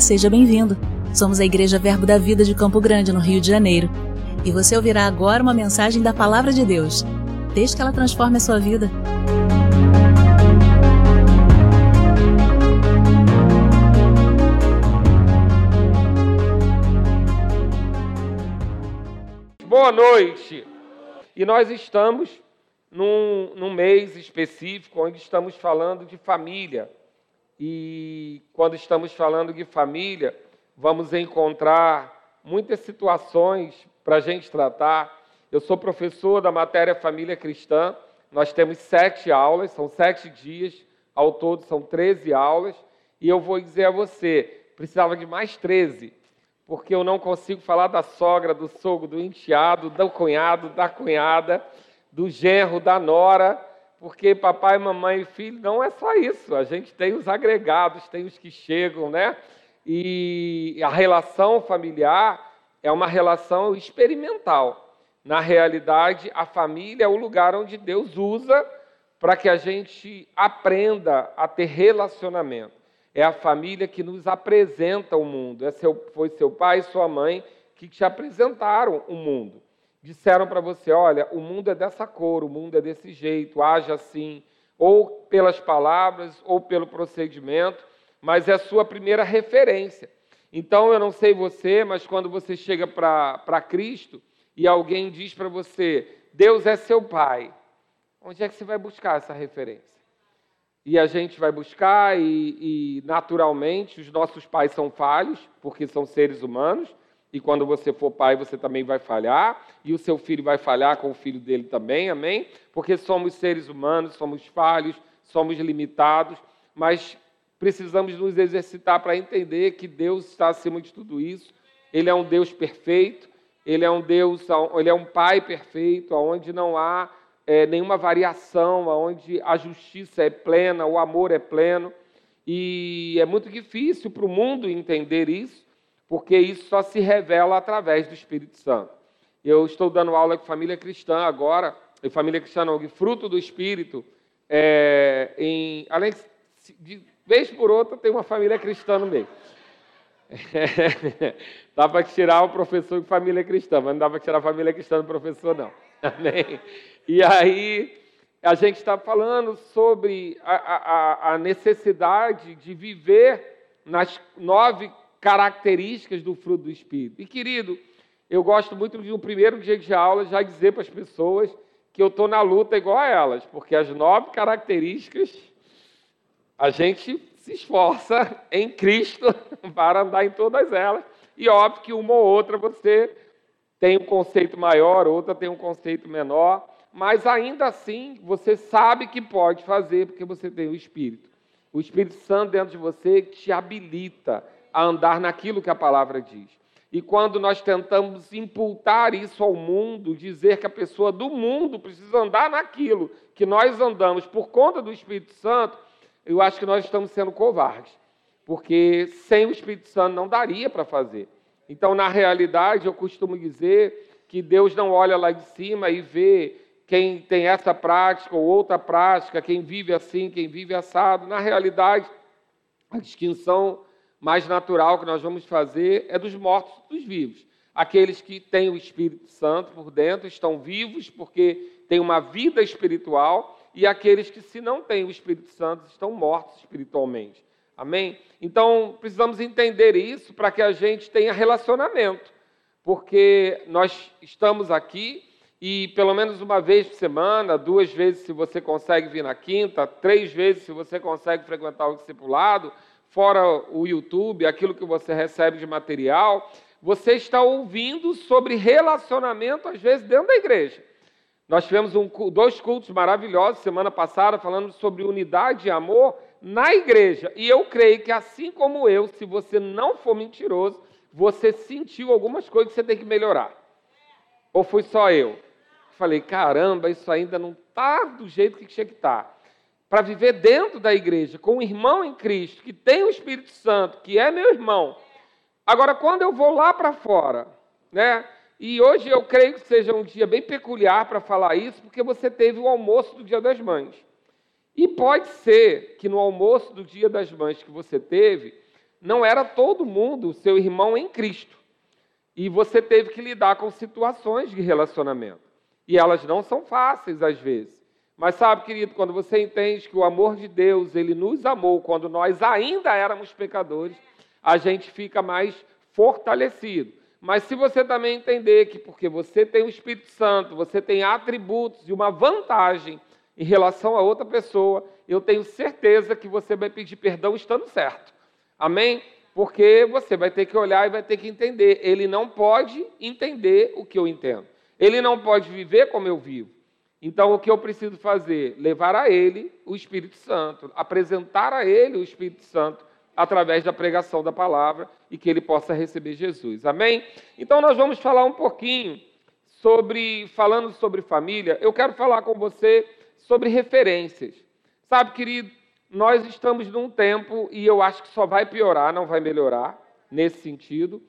Seja bem-vindo. Somos a Igreja Verbo da Vida de Campo Grande, no Rio de Janeiro. E você ouvirá agora uma mensagem da Palavra de Deus. Desde que ela transforme a sua vida. Boa noite! E nós estamos num, num mês específico onde estamos falando de família. E quando estamos falando de família, vamos encontrar muitas situações para a gente tratar. Eu sou professor da matéria Família Cristã. Nós temos sete aulas, são sete dias, ao todo são 13 aulas. E eu vou dizer a você, precisava de mais 13, porque eu não consigo falar da sogra, do sogro, do enteado, do cunhado, da cunhada, do genro, da nora, porque papai, mamãe e filho não é só isso. A gente tem os agregados, tem os que chegam, né? E a relação familiar é uma relação experimental. Na realidade, a família é o lugar onde Deus usa para que a gente aprenda a ter relacionamento. É a família que nos apresenta o mundo. É seu, foi seu pai e sua mãe que te apresentaram o mundo disseram para você: olha, o mundo é dessa cor, o mundo é desse jeito, haja assim, ou pelas palavras, ou pelo procedimento, mas é a sua primeira referência. Então, eu não sei você, mas quando você chega para Cristo e alguém diz para você: Deus é seu Pai, onde é que você vai buscar essa referência? E a gente vai buscar, e, e naturalmente, os nossos pais são falhos, porque são seres humanos e quando você for pai, você também vai falhar, e o seu filho vai falhar com o filho dele também, amém? Porque somos seres humanos, somos falhos, somos limitados, mas precisamos nos exercitar para entender que Deus está acima de tudo isso. Ele é um Deus perfeito, ele é um Deus, ele é um Pai perfeito, onde não há é, nenhuma variação, onde a justiça é plena, o amor é pleno. E é muito difícil para o mundo entender isso, porque isso só se revela através do Espírito Santo. Eu estou dando aula com família cristã agora, e família cristã não, fruto do Espírito, é, em, além de, de vez por outra tem uma família cristã no meio. É, dá para tirar o professor de família cristã, mas não dá para tirar a família cristã do professor, não. Amém? E aí, a gente está falando sobre a, a, a necessidade de viver nas nove características do fruto do Espírito. E, querido, eu gosto muito de no primeiro dia de aula já dizer para as pessoas que eu estou na luta igual a elas, porque as nove características a gente se esforça em Cristo para andar em todas elas. E óbvio que uma ou outra você tem um conceito maior, outra tem um conceito menor, mas ainda assim você sabe que pode fazer porque você tem o Espírito. O Espírito Santo dentro de você te habilita a andar naquilo que a palavra diz. E quando nós tentamos imputar isso ao mundo, dizer que a pessoa do mundo precisa andar naquilo que nós andamos por conta do Espírito Santo, eu acho que nós estamos sendo covardes. Porque sem o Espírito Santo não daria para fazer. Então, na realidade, eu costumo dizer que Deus não olha lá de cima e vê quem tem essa prática ou outra prática, quem vive assim, quem vive assado. Na realidade, a distinção mais natural que nós vamos fazer é dos mortos dos vivos. Aqueles que têm o Espírito Santo por dentro, estão vivos porque têm uma vida espiritual, e aqueles que, se não têm o Espírito Santo, estão mortos espiritualmente. Amém? Então, precisamos entender isso para que a gente tenha relacionamento, porque nós estamos aqui e pelo menos uma vez por semana, duas vezes se você consegue vir na quinta, três vezes se você consegue frequentar o discipulado, fora o YouTube, aquilo que você recebe de material, você está ouvindo sobre relacionamento, às vezes, dentro da igreja. Nós tivemos um, dois cultos maravilhosos semana passada falando sobre unidade e amor na igreja. E eu creio que, assim como eu, se você não for mentiroso, você sentiu algumas coisas que você tem que melhorar. Ou fui só eu? Falei, caramba, isso ainda não está do jeito que tinha que estar. Para viver dentro da igreja, com um irmão em Cristo, que tem o Espírito Santo, que é meu irmão. Agora, quando eu vou lá para fora, né? E hoje eu creio que seja um dia bem peculiar para falar isso, porque você teve o almoço do Dia das Mães. E pode ser que no almoço do Dia das Mães que você teve, não era todo mundo seu irmão em Cristo. E você teve que lidar com situações de relacionamento. E elas não são fáceis às vezes. Mas sabe, querido, quando você entende que o amor de Deus, ele nos amou quando nós ainda éramos pecadores, a gente fica mais fortalecido. Mas se você também entender que porque você tem o Espírito Santo, você tem atributos e uma vantagem em relação a outra pessoa, eu tenho certeza que você vai pedir perdão estando certo. Amém? Porque você vai ter que olhar e vai ter que entender. Ele não pode entender o que eu entendo. Ele não pode viver como eu vivo. Então, o que eu preciso fazer? Levar a ele o Espírito Santo, apresentar a ele o Espírito Santo através da pregação da palavra e que ele possa receber Jesus. Amém? Então, nós vamos falar um pouquinho sobre, falando sobre família, eu quero falar com você sobre referências. Sabe, querido, nós estamos num tempo, e eu acho que só vai piorar, não vai melhorar, nesse sentido,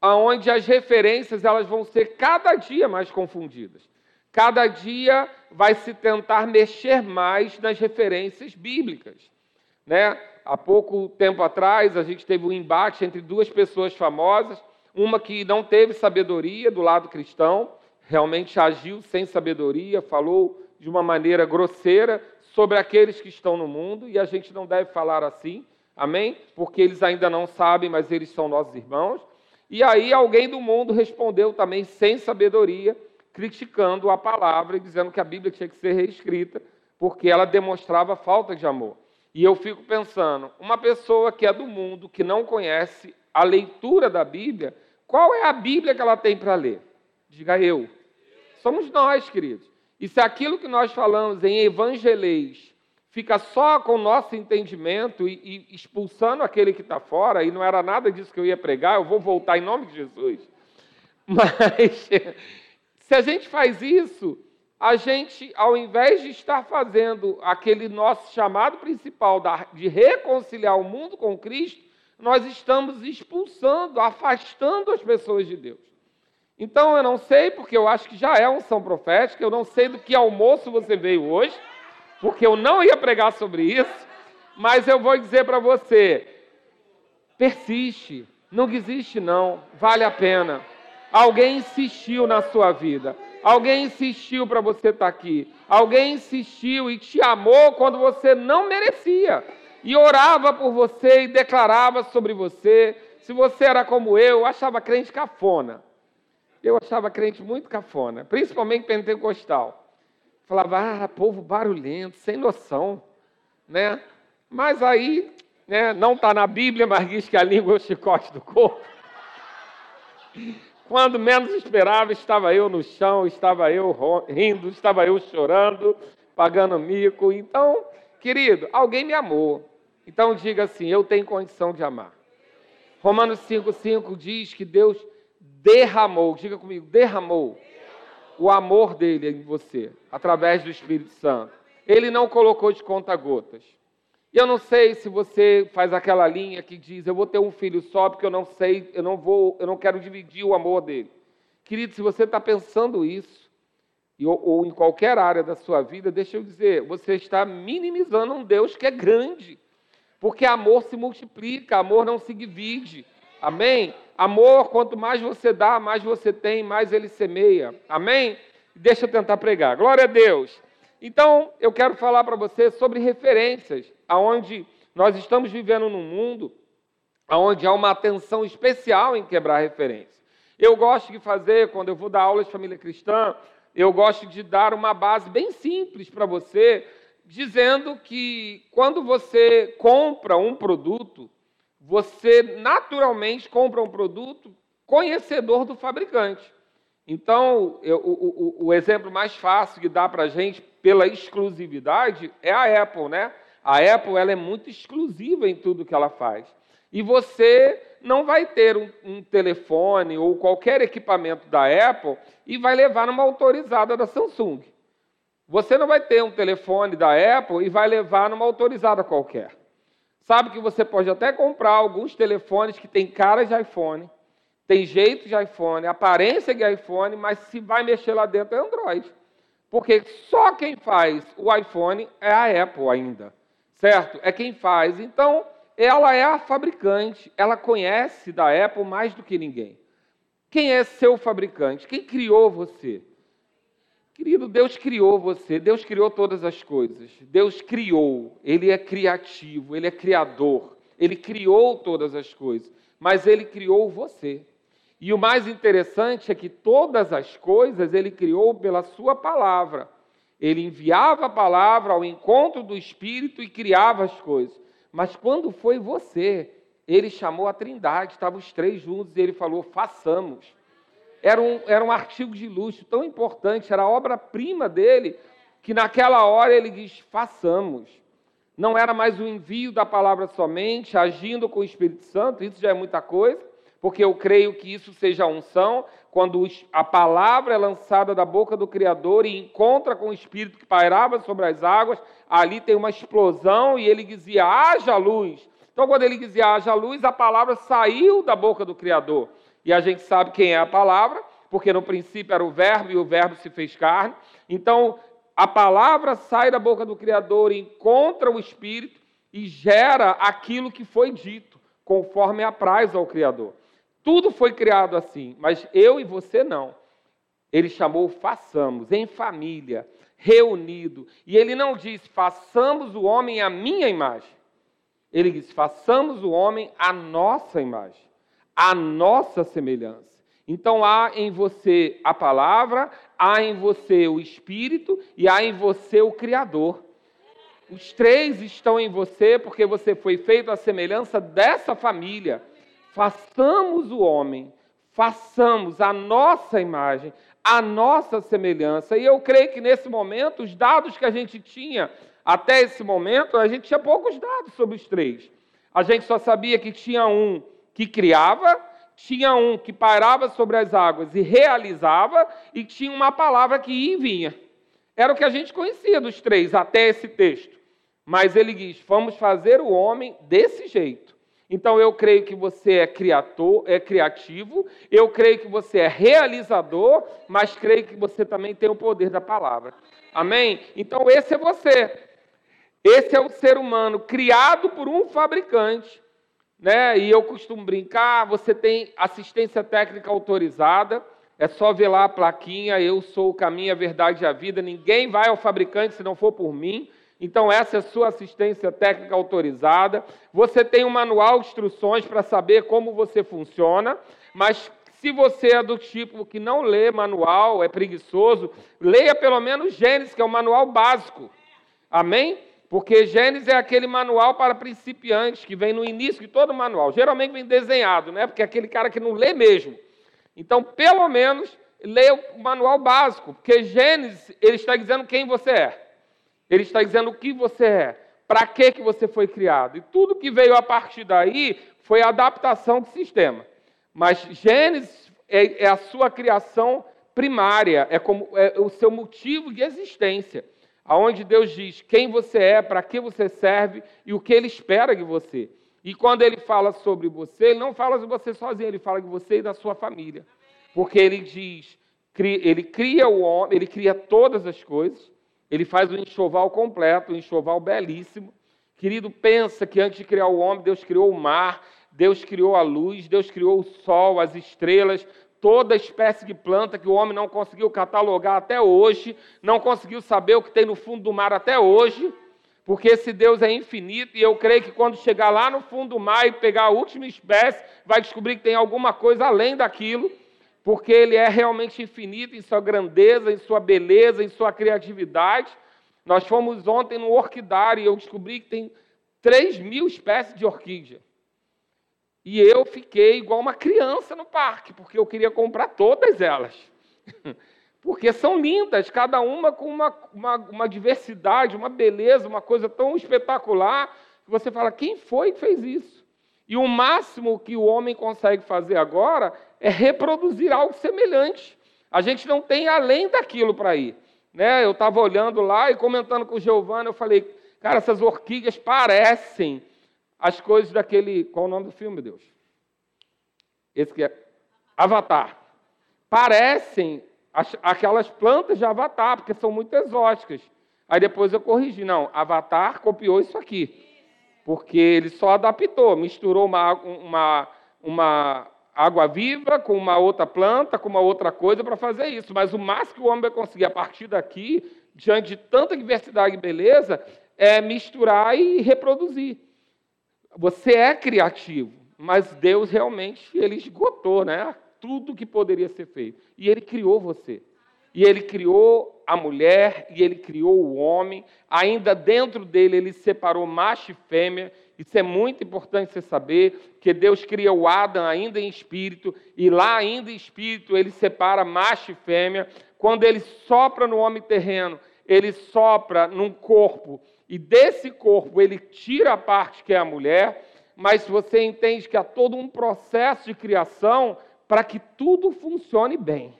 onde as referências elas vão ser cada dia mais confundidas. Cada dia vai se tentar mexer mais nas referências bíblicas. Né? Há pouco tempo atrás, a gente teve um embate entre duas pessoas famosas, uma que não teve sabedoria do lado cristão, realmente agiu sem sabedoria, falou de uma maneira grosseira sobre aqueles que estão no mundo, e a gente não deve falar assim, amém? Porque eles ainda não sabem, mas eles são nossos irmãos. E aí alguém do mundo respondeu também sem sabedoria, criticando a palavra e dizendo que a Bíblia tinha que ser reescrita, porque ela demonstrava falta de amor. E eu fico pensando, uma pessoa que é do mundo, que não conhece a leitura da Bíblia, qual é a Bíblia que ela tem para ler? Diga eu. Somos nós, queridos. E se aquilo que nós falamos em evangelês fica só com o nosso entendimento e, e expulsando aquele que está fora, e não era nada disso que eu ia pregar, eu vou voltar em nome de Jesus. Mas se a gente faz isso, a gente, ao invés de estar fazendo aquele nosso chamado principal de reconciliar o mundo com Cristo, nós estamos expulsando, afastando as pessoas de Deus. Então eu não sei, porque eu acho que já é unção profética, eu não sei do que almoço você veio hoje, porque eu não ia pregar sobre isso, mas eu vou dizer para você: persiste, não desiste, não, vale a pena. Alguém insistiu na sua vida, alguém insistiu para você estar tá aqui, alguém insistiu e te amou quando você não merecia, e orava por você e declarava sobre você. Se você era como eu, achava crente cafona. Eu achava crente muito cafona, principalmente pentecostal. Falava, ah, povo barulhento, sem noção, né? Mas aí, né, não está na Bíblia, mas diz que a língua é o chicote do corpo. Quando menos esperava, estava eu no chão, estava eu rindo, estava eu chorando, pagando mico. Então, querido, alguém me amou. Então diga assim: eu tenho condição de amar. Romanos 5,5 diz que Deus derramou, diga comigo, derramou o amor dele em você, através do Espírito Santo. Ele não colocou de conta-gotas. E eu não sei se você faz aquela linha que diz, eu vou ter um filho só porque eu não sei, eu não vou, eu não quero dividir o amor dele. Querido, se você está pensando isso, ou, ou em qualquer área da sua vida, deixa eu dizer, você está minimizando um Deus que é grande. Porque amor se multiplica, amor não se divide. Amém? Amor, quanto mais você dá, mais você tem, mais ele semeia. Amém? Deixa eu tentar pregar. Glória a Deus. Então, eu quero falar para você sobre referências, aonde nós estamos vivendo num mundo onde há uma atenção especial em quebrar referências. Eu gosto de fazer, quando eu vou dar aulas de família cristã, eu gosto de dar uma base bem simples para você, dizendo que quando você compra um produto, você naturalmente compra um produto conhecedor do fabricante. Então, eu, o, o, o, exemplo mais fácil que dá para a gente pela exclusividade é a Apple, né? A Apple ela é muito exclusiva em tudo que ela faz. E você não vai ter um, um telefone ou qualquer equipamento da Apple e vai levar numa autorizada da Samsung. Você não vai ter um telefone da Apple e vai levar numa autorizada qualquer. Sabe que você pode até comprar alguns telefones que têm cara de iPhone, tem jeito de iPhone, aparência de iPhone, mas se vai mexer lá dentro é Android. Porque só quem faz o iPhone é a Apple ainda, certo? É quem faz. Então, ela é a fabricante, ela conhece da Apple mais do que ninguém. Quem é seu fabricante? Quem criou você? Querido, Deus criou você, Deus criou todas as coisas. Deus criou, Ele é criativo, Ele é criador, Ele criou todas as coisas, mas Ele criou você. E o mais interessante é que todas as coisas Ele criou pela Sua palavra. Ele enviava a palavra ao encontro do Espírito e criava as coisas. Mas quando foi você, Ele chamou a Trindade, estavam os três juntos e Ele falou: façamos era um, era um artigo de luxo tão importante, era a obra-prima dele, que naquela hora ele diz: façamos. Não era mais o envio da palavra somente, agindo com o Espírito Santo, isso já é muita coisa, porque eu creio que isso seja unção, quando a palavra é lançada da boca do Criador e encontra com o Espírito que pairava sobre as águas, ali tem uma explosão e ele dizia: haja luz. Então, quando ele dizia haja luz, a palavra saiu da boca do Criador. E a gente sabe quem é a palavra, porque no princípio era o Verbo e o Verbo se fez carne. Então, a palavra sai da boca do Criador, encontra o Espírito e gera aquilo que foi dito, conforme apraz ao Criador. Tudo foi criado assim, mas eu e você não. Ele chamou façamos, em família, reunido. E ele não diz façamos o homem à minha imagem. Ele diz façamos o homem à nossa imagem a nossa semelhança. Então há em você a palavra, há em você o Espírito e há em você o Criador. Os três estão em você porque você foi feito à semelhança dessa família. Façamos o homem, façamos a nossa imagem, a nossa semelhança. E eu creio que nesse momento, os dados que a gente tinha até esse momento, a gente tinha poucos dados sobre os três. A gente só sabia que tinha um que criava, tinha um que parava sobre as águas e realizava, e tinha uma palavra que ia e vinha. Era o que a gente conhecia dos três até esse texto. Mas ele diz: vamos fazer o homem desse jeito. Então eu creio que você é criador, é criativo, eu creio que você é realizador, mas creio que você também tem o poder da palavra. Amém? Então esse é você. Esse é o ser humano criado por um fabricante né? E eu costumo brincar, você tem assistência técnica autorizada, é só ver lá a plaquinha, eu sou o caminho, a verdade e a vida, ninguém vai ao fabricante se não for por mim. Então, essa é sua assistência técnica autorizada. Você tem um manual de instruções para saber como você funciona, mas se você é do tipo que não lê manual, é preguiçoso, leia pelo menos Gênesis, que é o manual básico. Amém? Porque Gênesis é aquele manual para principiantes que vem no início de todo manual. Geralmente vem desenhado, né? Porque é aquele cara que não lê mesmo. Então, pelo menos, leia o manual básico, porque Gênesis ele está dizendo quem você é. Ele está dizendo o que você é, para que que você foi criado. E tudo que veio a partir daí foi a adaptação do sistema. Mas Gênesis é, é a sua criação primária, é como é o seu motivo de existência aonde Deus diz quem você é, para que você serve e o que Ele espera de você. E quando Ele fala sobre você, Ele não fala de você sozinho, Ele fala de você e da sua família. Porque Ele diz, Ele cria o homem, Ele cria todas as coisas, Ele faz o enxoval completo, um enxoval belíssimo. Querido, pensa que antes de criar o homem, Deus criou o mar, Deus criou a luz, Deus criou o sol, as estrelas, toda espécie de planta que o homem não conseguiu catalogar até hoje, não conseguiu saber o que tem no fundo do mar até hoje, porque esse Deus é infinito e eu creio que quando chegar lá no fundo do mar e pegar a última espécie, vai descobrir que tem alguma coisa além daquilo, porque ele é realmente infinito em sua grandeza, em sua beleza, em sua criatividade. Nós fomos ontem no orquidário e eu descobri que tem 3 mil espécies de orquídea. E eu fiquei igual uma criança no parque, porque eu queria comprar todas elas. Porque são lindas, cada uma com uma, uma, uma, diversidade, uma beleza, uma coisa tão espetacular, que você fala: quem foi que fez isso? E o máximo que o homem consegue fazer agora é reproduzir algo semelhante. A gente não tem além daquilo para ir. Né? Eu estava olhando lá e comentando com o Giovanni, eu falei: cara, essas orquídeas parecem as coisas daquele. Qual o nome do filme, Deus? Esse que é Avatar. Parecem as, aquelas plantas de Avatar, porque são muito exóticas. Aí depois eu corrigi. Não, Avatar copiou isso aqui. porque ele só adaptou, misturou uma, uma, uma água viva com uma outra planta, com uma outra coisa para fazer isso. Mas o máximo que o homem vai conseguir a partir daqui, diante de tanta diversidade e beleza, é misturar e reproduzir. Você é criativo, mas Deus realmente ele esgotou, né? Tudo que poderia ser feito. E ele criou você. E ele criou a mulher e ele criou o homem. Ainda dentro dele, ele separou macho e fêmea. Isso é muito importante você saber, que Deus cria o Adão ainda em espírito, e lá ainda em espírito ele separa macho e fêmea. Quando ele sopra no homem terreno, ele sopra num corpo, e desse corpo ele tira a parte que é a mulher, mas você entende que há todo um processo de criação para que tudo funcione bem.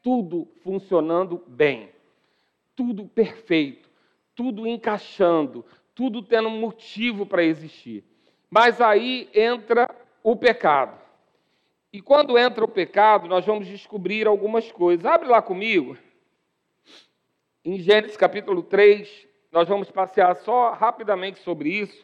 Tudo funcionando bem, tudo perfeito, tudo encaixando, tudo tendo motivo para existir. Mas aí entra o pecado. E quando entra o pecado, nós vamos descobrir algumas coisas. Abre lá comigo. Em Gênesis capítulo 3, nós vamos passear só rapidamente sobre isso,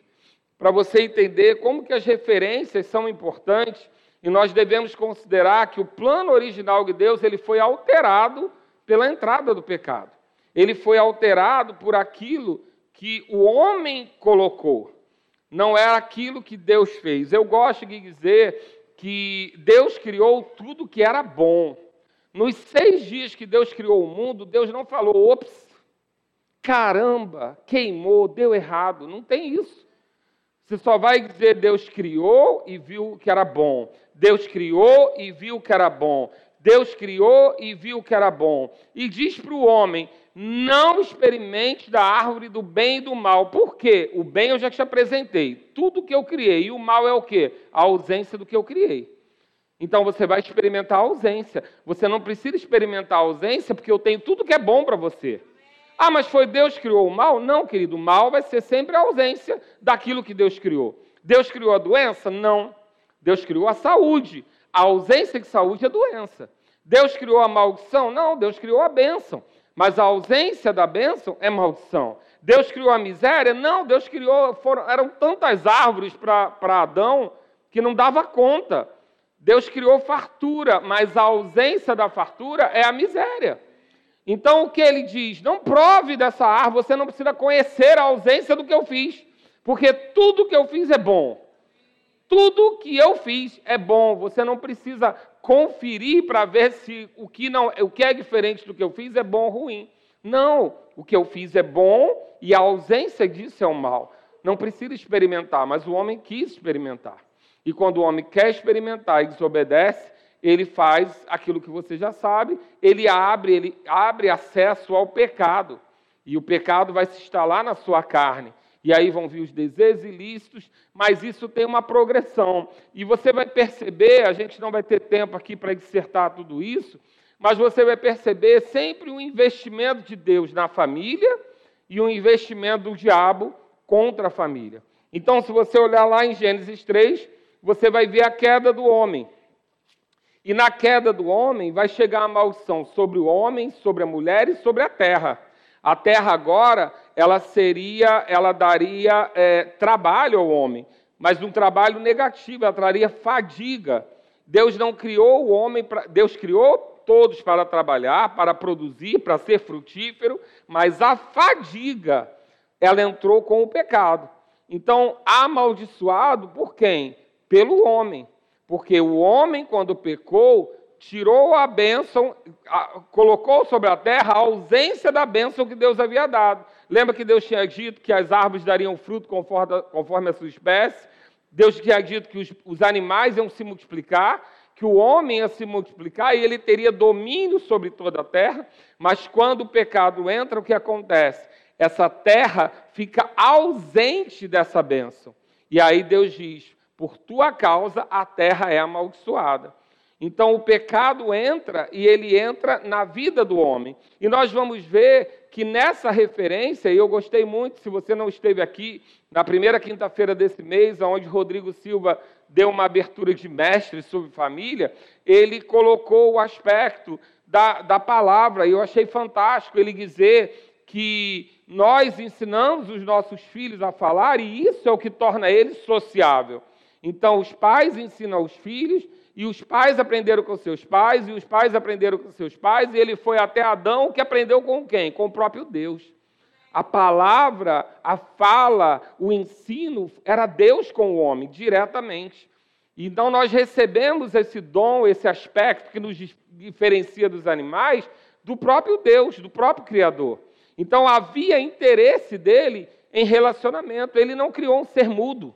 para você entender como que as referências são importantes e nós devemos considerar que o plano original de Deus ele foi alterado pela entrada do pecado. Ele foi alterado por aquilo que o homem colocou. Não era aquilo que Deus fez. Eu gosto de dizer que Deus criou tudo que era bom. Nos seis dias que Deus criou o mundo, Deus não falou, ops, caramba, queimou, deu errado. Não tem isso. Você só vai dizer Deus criou e viu que era bom. Deus criou e viu que era bom. Deus criou e viu que era bom. E diz para o homem: não experimente da árvore do bem e do mal. Por quê? O bem eu já te apresentei. Tudo que eu criei. E o mal é o quê? A ausência do que eu criei. Então você vai experimentar a ausência. Você não precisa experimentar a ausência porque eu tenho tudo que é bom para você. Ah, mas foi Deus que criou o mal? Não, querido. O mal vai ser sempre a ausência daquilo que Deus criou. Deus criou a doença? Não. Deus criou a saúde. A ausência de saúde é doença. Deus criou a maldição? Não, Deus criou a bênção. Mas a ausência da bênção é maldição. Deus criou a miséria? Não, Deus criou. Foram, eram tantas árvores para Adão que não dava conta. Deus criou fartura, mas a ausência da fartura é a miséria. Então o que ele diz? Não prove dessa árvore, você não precisa conhecer a ausência do que eu fiz, porque tudo que eu fiz é bom. Tudo que eu fiz é bom. Você não precisa conferir para ver se o que, não, o que é diferente do que eu fiz é bom ou ruim. Não, o que eu fiz é bom e a ausência disso é o mal. Não precisa experimentar, mas o homem quis experimentar. E quando o homem quer experimentar e desobedece, ele faz aquilo que você já sabe, ele abre, ele abre acesso ao pecado. E o pecado vai se instalar na sua carne e aí vão vir os desejos ilícitos, mas isso tem uma progressão. E você vai perceber, a gente não vai ter tempo aqui para dissertar tudo isso, mas você vai perceber sempre um investimento de Deus na família e um investimento do diabo contra a família. Então, se você olhar lá em Gênesis 3, você vai ver a queda do homem. E na queda do homem vai chegar a maldição sobre o homem, sobre a mulher e sobre a terra. A terra agora, ela seria, ela daria é, trabalho ao homem, mas um trabalho negativo, ela traria fadiga. Deus não criou o homem, pra, Deus criou todos para trabalhar, para produzir, para ser frutífero, mas a fadiga, ela entrou com o pecado. Então, amaldiçoado por quem? Pelo homem. Porque o homem, quando pecou, tirou a bênção, colocou sobre a terra a ausência da bênção que Deus havia dado. Lembra que Deus tinha dito que as árvores dariam fruto conforme, conforme a sua espécie? Deus tinha dito que os, os animais iam se multiplicar, que o homem ia se multiplicar e ele teria domínio sobre toda a terra. Mas quando o pecado entra, o que acontece? Essa terra fica ausente dessa bênção. E aí Deus diz: por tua causa a terra é amaldiçoada. Então o pecado entra e ele entra na vida do homem. E nós vamos ver que nessa referência, e eu gostei muito, se você não esteve aqui, na primeira quinta-feira desse mês, onde Rodrigo Silva deu uma abertura de mestre sobre família, ele colocou o aspecto da, da palavra, e eu achei fantástico ele dizer que nós ensinamos os nossos filhos a falar e isso é o que torna eles sociável. Então, os pais ensinam aos filhos e os pais aprenderam com seus pais, e os pais aprenderam com seus pais, e ele foi até Adão, que aprendeu com quem? Com o próprio Deus. A palavra, a fala, o ensino era Deus com o homem, diretamente. Então nós recebemos esse dom, esse aspecto que nos diferencia dos animais, do próprio Deus, do próprio Criador. Então havia interesse dele em relacionamento. Ele não criou um ser mudo.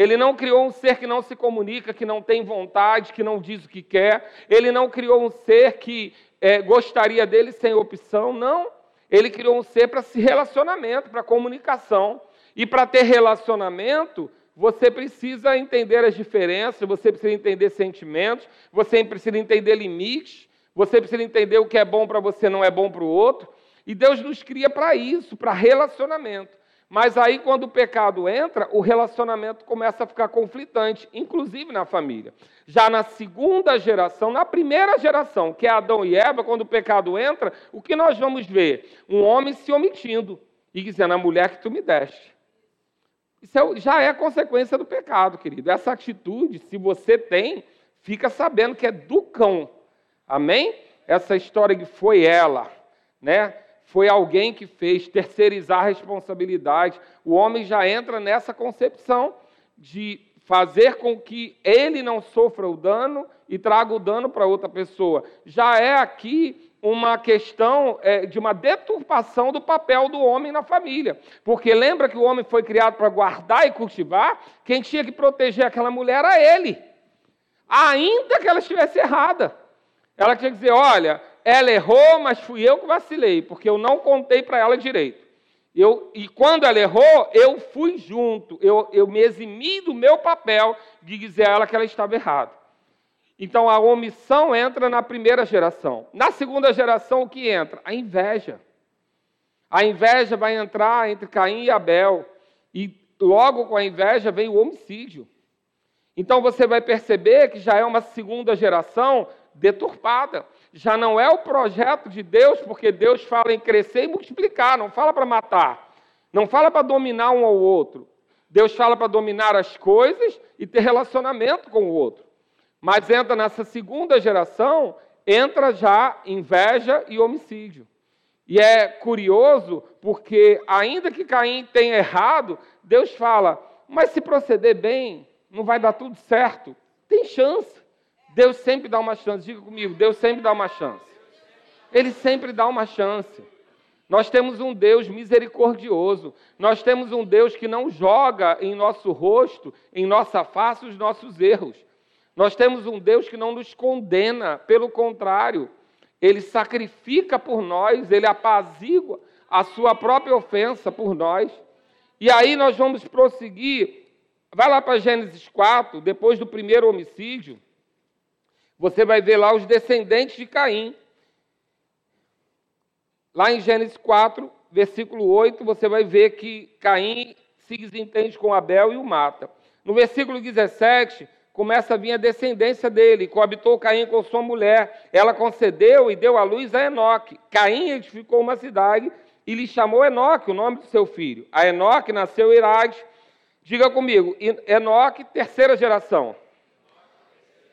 Ele não criou um ser que não se comunica, que não tem vontade, que não diz o que quer. Ele não criou um ser que é, gostaria dele sem opção. Não. Ele criou um ser para se relacionamento, para comunicação. E para ter relacionamento, você precisa entender as diferenças, você precisa entender sentimentos, você precisa entender limites, você precisa entender o que é bom para você não é bom para o outro. E Deus nos cria para isso, para relacionamento. Mas aí, quando o pecado entra, o relacionamento começa a ficar conflitante, inclusive na família. Já na segunda geração, na primeira geração, que é Adão e Eva, quando o pecado entra, o que nós vamos ver? Um homem se omitindo e dizendo: a mulher que tu me deste. Isso é, já é consequência do pecado, querido. Essa atitude, se você tem, fica sabendo que é do cão. Amém? Essa história que foi ela, né? Foi alguém que fez terceirizar a responsabilidade. O homem já entra nessa concepção de fazer com que ele não sofra o dano e traga o dano para outra pessoa. Já é aqui uma questão é, de uma deturpação do papel do homem na família. Porque lembra que o homem foi criado para guardar e cultivar? Quem tinha que proteger aquela mulher era ele. Ainda que ela estivesse errada. Ela tinha que dizer: olha, ela errou, mas fui eu que vacilei, porque eu não contei para ela direito. Eu, e quando ela errou, eu fui junto, eu, eu me eximi do meu papel de dizer a ela que ela estava errada. Então a omissão entra na primeira geração. Na segunda geração, o que entra? A inveja. A inveja vai entrar entre Caim e Abel. E logo com a inveja vem o homicídio. Então você vai perceber que já é uma segunda geração deturpada já não é o projeto de Deus, porque Deus fala em crescer e multiplicar, não fala para matar, não fala para dominar um ao outro. Deus fala para dominar as coisas e ter relacionamento com o outro. Mas entra nessa segunda geração, entra já inveja e homicídio. E é curioso porque, ainda que Caim tenha errado, Deus fala: mas se proceder bem, não vai dar tudo certo. Tem chance. Deus sempre dá uma chance. Diga comigo, Deus sempre dá uma chance. Ele sempre dá uma chance. Nós temos um Deus misericordioso. Nós temos um Deus que não joga em nosso rosto, em nossa face, os nossos erros. Nós temos um Deus que não nos condena, pelo contrário, ele sacrifica por nós, ele apazigua a sua própria ofensa por nós. E aí nós vamos prosseguir. Vai lá para Gênesis 4, depois do primeiro homicídio você vai ver lá os descendentes de Caim. Lá em Gênesis 4, versículo 8, você vai ver que Caim se desentende com Abel e o mata. No versículo 17, começa a vir a descendência dele. Coabitou Caim com sua mulher. Ela concedeu e deu à luz a Enoque. Caim edificou uma cidade e lhe chamou Enoque, o nome do seu filho. A Enoque nasceu Irade. Diga comigo, Enoque, terceira geração.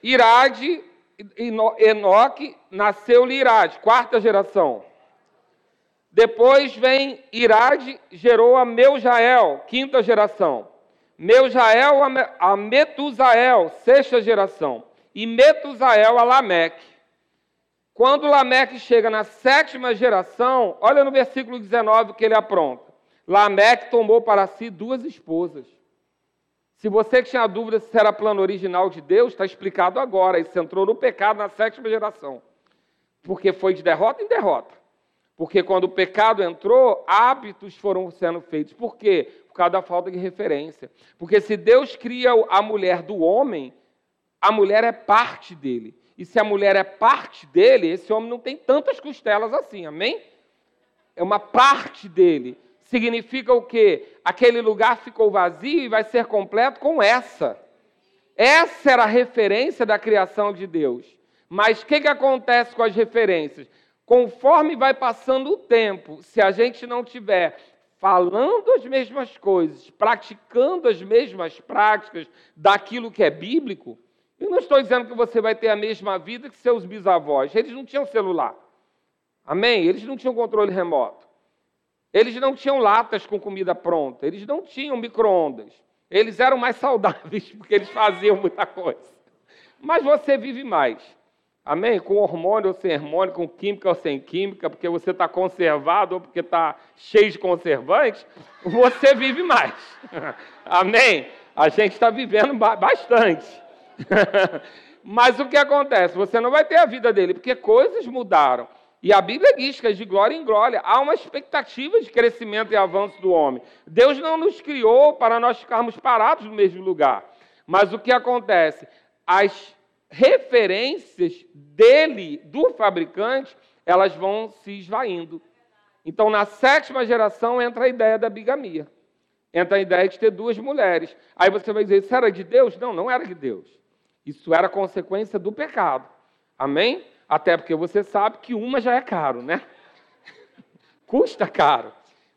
Irade, Enoque nasceu-lhe Irade, quarta geração. Depois vem Irade, gerou a Meujael, quinta geração. Meujael a Metusael, sexta geração. E Metusael a Lameque. Quando Lameque chega na sétima geração, olha no versículo 19 que ele apronta. Lameque tomou para si duas esposas. Se você que tinha dúvida se era plano original de Deus, está explicado agora. Isso entrou no pecado na sétima geração. Porque foi de derrota em derrota. Porque quando o pecado entrou, hábitos foram sendo feitos. Por quê? Por causa da falta de referência. Porque se Deus cria a mulher do homem, a mulher é parte dele. E se a mulher é parte dele, esse homem não tem tantas costelas assim, amém? É uma parte dele significa o quê? Aquele lugar ficou vazio e vai ser completo com essa. Essa era a referência da criação de Deus. Mas o que, que acontece com as referências? conforme vai passando o tempo, se a gente não tiver falando as mesmas coisas, praticando as mesmas práticas daquilo que é bíblico, eu não estou dizendo que você vai ter a mesma vida que seus bisavós. Eles não tinham celular. Amém? Eles não tinham controle remoto. Eles não tinham latas com comida pronta. Eles não tinham micro-ondas. Eles eram mais saudáveis porque eles faziam muita coisa. Mas você vive mais. Amém? Com hormônio ou sem hormônio, com química ou sem química, porque você está conservado ou porque está cheio de conservantes, você vive mais. Amém? A gente está vivendo bastante. Mas o que acontece? Você não vai ter a vida dele, porque coisas mudaram. E a Bíblia diz que de glória em glória há uma expectativa de crescimento e avanço do homem. Deus não nos criou para nós ficarmos parados no mesmo lugar. Mas o que acontece? As referências dele, do fabricante, elas vão se esvaindo. Então, na sétima geração, entra a ideia da bigamia. Entra a ideia de ter duas mulheres. Aí você vai dizer, isso era de Deus? Não, não era de Deus. Isso era consequência do pecado. Amém? Até porque você sabe que uma já é caro, né? Custa caro,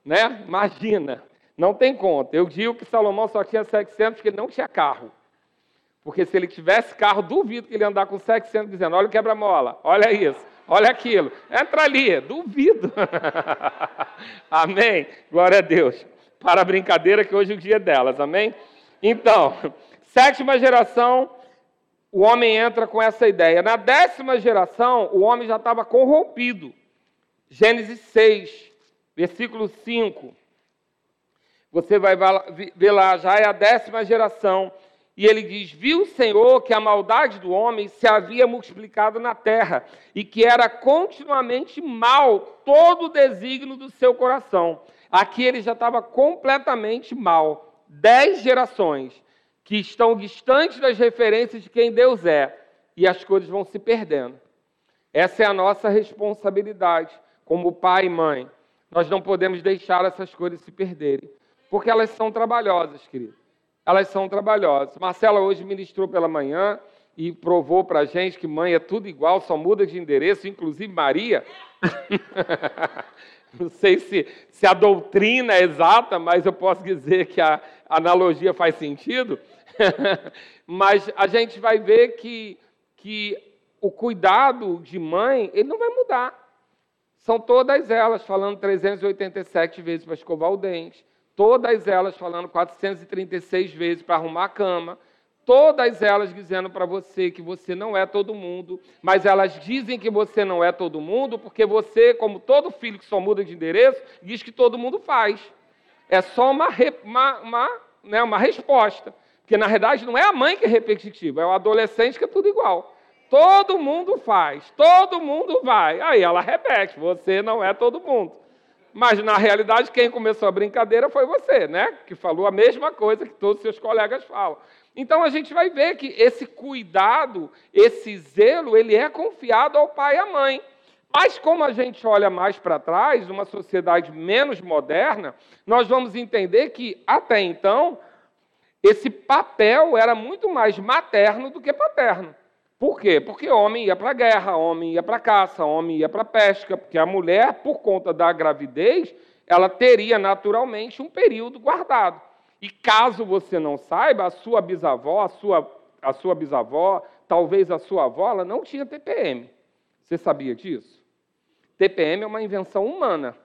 né? Imagina, não tem conta. Eu digo que Salomão só tinha 700 porque ele não tinha carro. Porque se ele tivesse carro, duvido que ele ia andar com 700 dizendo: olha o quebra-mola, olha isso, olha aquilo, entra ali, duvido. amém? Glória a Deus. Para a brincadeira que hoje é o dia delas, amém? Então, sétima geração o homem entra com essa ideia. Na décima geração, o homem já estava corrompido. Gênesis 6, versículo 5. Você vai ver lá, já é a décima geração. E ele diz: Viu o Senhor que a maldade do homem se havia multiplicado na terra, e que era continuamente mal todo o desígnio do seu coração. Aqui ele já estava completamente mal. Dez gerações que estão distantes das referências de quem Deus é, e as coisas vão se perdendo. Essa é a nossa responsabilidade como pai e mãe. Nós não podemos deixar essas coisas se perderem, porque elas são trabalhosas, querido. Elas são trabalhosas. Marcela hoje ministrou pela manhã e provou para a gente que mãe é tudo igual, só muda de endereço, inclusive Maria. Não sei se, se a doutrina é exata, mas eu posso dizer que a analogia faz sentido. Mas a gente vai ver que, que o cuidado de mãe, ele não vai mudar. São todas elas falando 387 vezes para escovar o dente, todas elas falando 436 vezes para arrumar a cama, todas elas dizendo para você que você não é todo mundo, mas elas dizem que você não é todo mundo porque você, como todo filho que só muda de endereço, diz que todo mundo faz. É só uma, uma, uma, né, uma resposta. Porque na verdade não é a mãe que é repetitiva, é o adolescente que é tudo igual. Todo mundo faz, todo mundo vai. Aí ela repete, você não é todo mundo. Mas na realidade quem começou a brincadeira foi você, né? Que falou a mesma coisa que todos os seus colegas falam. Então a gente vai ver que esse cuidado, esse zelo, ele é confiado ao pai e à mãe. Mas como a gente olha mais para trás, numa sociedade menos moderna, nós vamos entender que até então esse papel era muito mais materno do que paterno. Por quê? Porque homem ia para a guerra, homem ia para a caça, homem ia para a pesca, porque a mulher, por conta da gravidez, ela teria naturalmente um período guardado. E caso você não saiba, a sua bisavó, a sua, a sua bisavó, talvez a sua avó, ela não tinha TPM. Você sabia disso? TPM é uma invenção humana,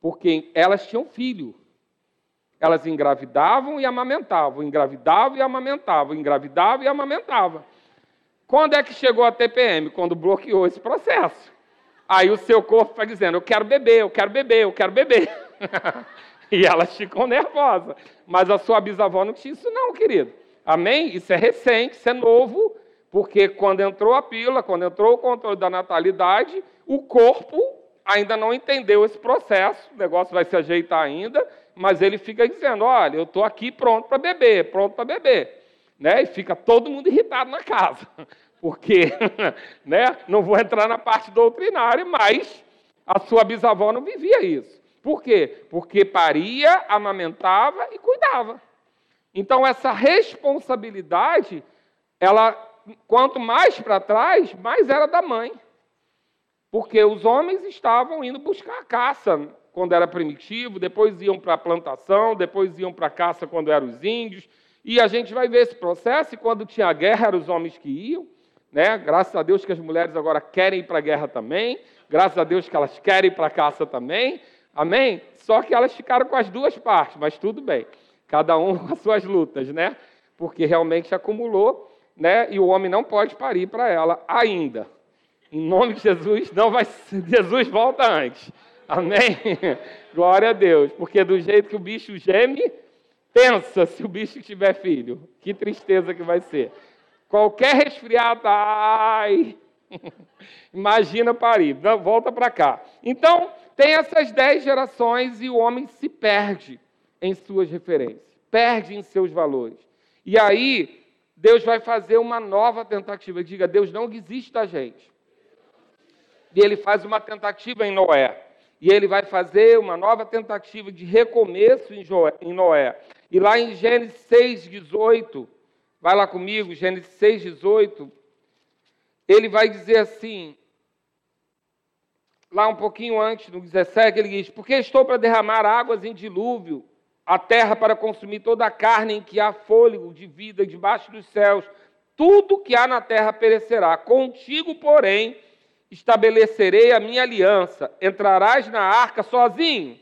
porque elas tinham filho. Elas engravidavam e amamentavam, engravidavam e amamentavam, engravidavam e amamentavam. Quando é que chegou a TPM? Quando bloqueou esse processo. Aí o seu corpo vai dizendo: Eu quero beber, eu quero beber, eu quero beber. e elas ficam nervosas. Mas a sua bisavó não tinha isso, não, querido. Amém? Isso é recente, isso é novo, porque quando entrou a pílula, quando entrou o controle da natalidade, o corpo ainda não entendeu esse processo, o negócio vai se ajeitar ainda, mas ele fica dizendo: olha, eu estou aqui pronto para beber, pronto para beber. Né? E fica todo mundo irritado na casa, porque né, não vou entrar na parte doutrinária, mas a sua bisavó não vivia isso. Por quê? Porque paria, amamentava e cuidava. Então, essa responsabilidade, ela, quanto mais para trás, mais era da mãe. Porque os homens estavam indo buscar a caça quando era primitivo, depois iam para a plantação, depois iam para a caça quando eram os índios. E a gente vai ver esse processo, e quando tinha guerra, eram os homens que iam. Né? Graças a Deus que as mulheres agora querem ir para a guerra também. Graças a Deus que elas querem ir para a caça também. Amém? Só que elas ficaram com as duas partes, mas tudo bem. Cada um com as suas lutas, né? Porque realmente acumulou, né? E o homem não pode parir para ela ainda. Em nome de Jesus, não vai Jesus volta antes. Amém? Glória a Deus. Porque do jeito que o bicho geme, pensa se o bicho tiver filho. Que tristeza que vai ser. Qualquer resfriado, ai. Imagina parir. Volta para cá. Então, tem essas dez gerações e o homem se perde em suas referências, perde em seus valores. E aí, Deus vai fazer uma nova tentativa. Diga, Deus não desiste da gente. E ele faz uma tentativa em Noé. E ele vai fazer uma nova tentativa de recomeço em Noé. E lá em Gênesis 6, 18, vai lá comigo, Gênesis 6, 18, ele vai dizer assim: lá um pouquinho antes, no 17, ele diz: Porque estou para derramar águas em dilúvio, a terra para consumir toda a carne em que há fôlego de vida debaixo dos céus. Tudo que há na terra perecerá. Contigo, porém, estabelecerei a minha aliança. Entrarás na arca sozinho.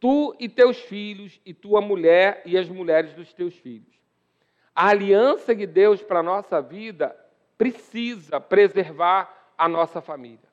Tu e teus filhos, e tua mulher e as mulheres dos teus filhos. A aliança de Deus para a nossa vida precisa preservar a nossa família.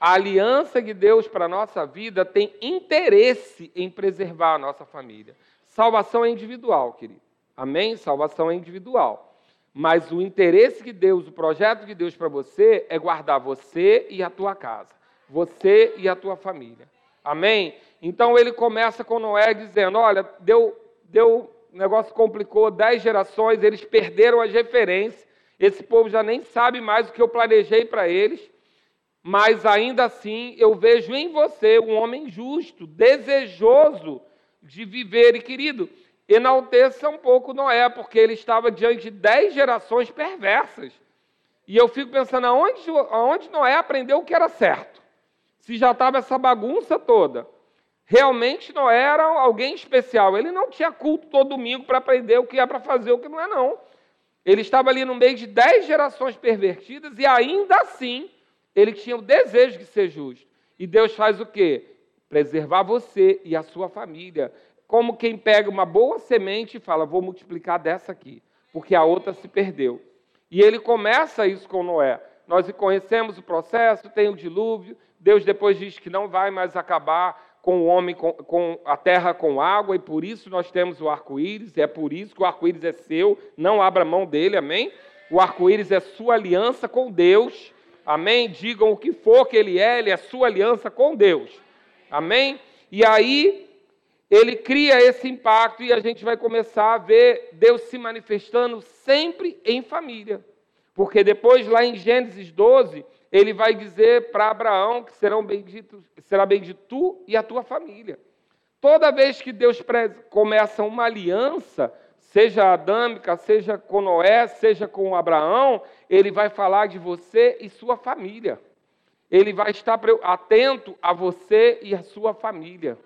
A aliança de Deus para a nossa vida tem interesse em preservar a nossa família. Salvação é individual, querido. Amém? Salvação é individual. Mas o interesse de Deus, o projeto de Deus para você é guardar você e a tua casa, você e a tua família. Amém? Então ele começa com Noé dizendo: Olha, deu, deu, o negócio complicou, dez gerações, eles perderam as referências, esse povo já nem sabe mais o que eu planejei para eles mas ainda assim eu vejo em você um homem justo, desejoso de viver. E querido, enalteça um pouco Noé, porque ele estava diante de dez gerações perversas. E eu fico pensando, aonde, aonde Noé aprendeu o que era certo? Se já estava essa bagunça toda. Realmente Noé era alguém especial. Ele não tinha culto todo domingo para aprender o que é para fazer, o que não é, não. Ele estava ali no meio de dez gerações pervertidas e ainda assim ele tinha o desejo de ser justo. E Deus faz o quê? Preservar você e a sua família. Como quem pega uma boa semente e fala, vou multiplicar dessa aqui, porque a outra se perdeu. E ele começa isso com Noé. Nós conhecemos o processo, tem o dilúvio. Deus depois diz que não vai mais acabar com o homem, com, com a terra com água, e por isso nós temos o arco-íris, é por isso que o arco-íris é seu, não abra mão dele, amém? O arco-íris é sua aliança com Deus, Amém? Digam o que for que ele é, ele é sua aliança com Deus. Amém? E aí ele cria esse impacto e a gente vai começar a ver Deus se manifestando sempre em família. Porque depois, lá em Gênesis 12, ele vai dizer para Abraão que serão benditos, será bendito tu e a tua família. Toda vez que Deus começa uma aliança, seja adâmica, seja com Noé, seja com Abraão, ele vai falar de você e sua família. Ele vai estar atento a você e a sua família.